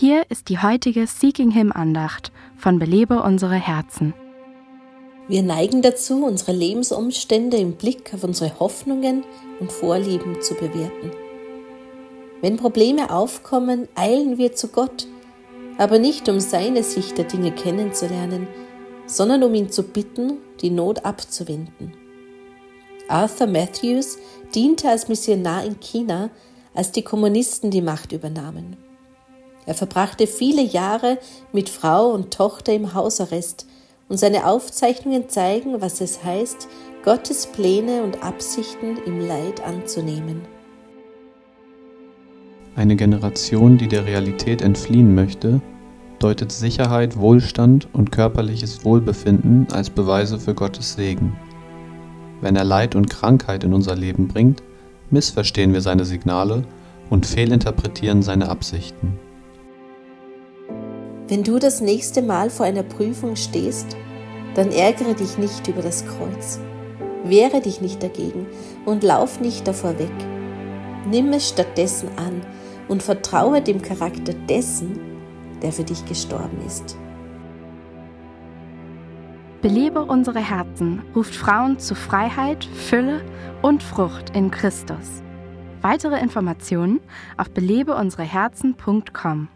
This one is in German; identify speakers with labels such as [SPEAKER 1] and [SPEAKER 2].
[SPEAKER 1] Hier ist die heutige Seeking Him Andacht von Belebe unsere Herzen.
[SPEAKER 2] Wir neigen dazu, unsere Lebensumstände im Blick auf unsere Hoffnungen und Vorlieben zu bewerten. Wenn Probleme aufkommen, eilen wir zu Gott, aber nicht um seine Sicht der Dinge kennenzulernen, sondern um ihn zu bitten, die Not abzuwenden. Arthur Matthews diente als Missionar in China, als die Kommunisten die Macht übernahmen. Er verbrachte viele Jahre mit Frau und Tochter im Hausarrest und seine Aufzeichnungen zeigen, was es heißt, Gottes Pläne und Absichten im Leid anzunehmen.
[SPEAKER 3] Eine Generation, die der Realität entfliehen möchte, deutet Sicherheit, Wohlstand und körperliches Wohlbefinden als Beweise für Gottes Segen. Wenn er Leid und Krankheit in unser Leben bringt, missverstehen wir seine Signale und fehlinterpretieren seine Absichten.
[SPEAKER 2] Wenn du das nächste Mal vor einer Prüfung stehst, dann ärgere dich nicht über das Kreuz. Wehre dich nicht dagegen und lauf nicht davor weg. Nimm es stattdessen an und vertraue dem Charakter dessen, der für dich gestorben ist.
[SPEAKER 1] Belebe unsere Herzen ruft Frauen zu Freiheit, Fülle und Frucht in Christus. Weitere Informationen auf belebeunsereherzen.com.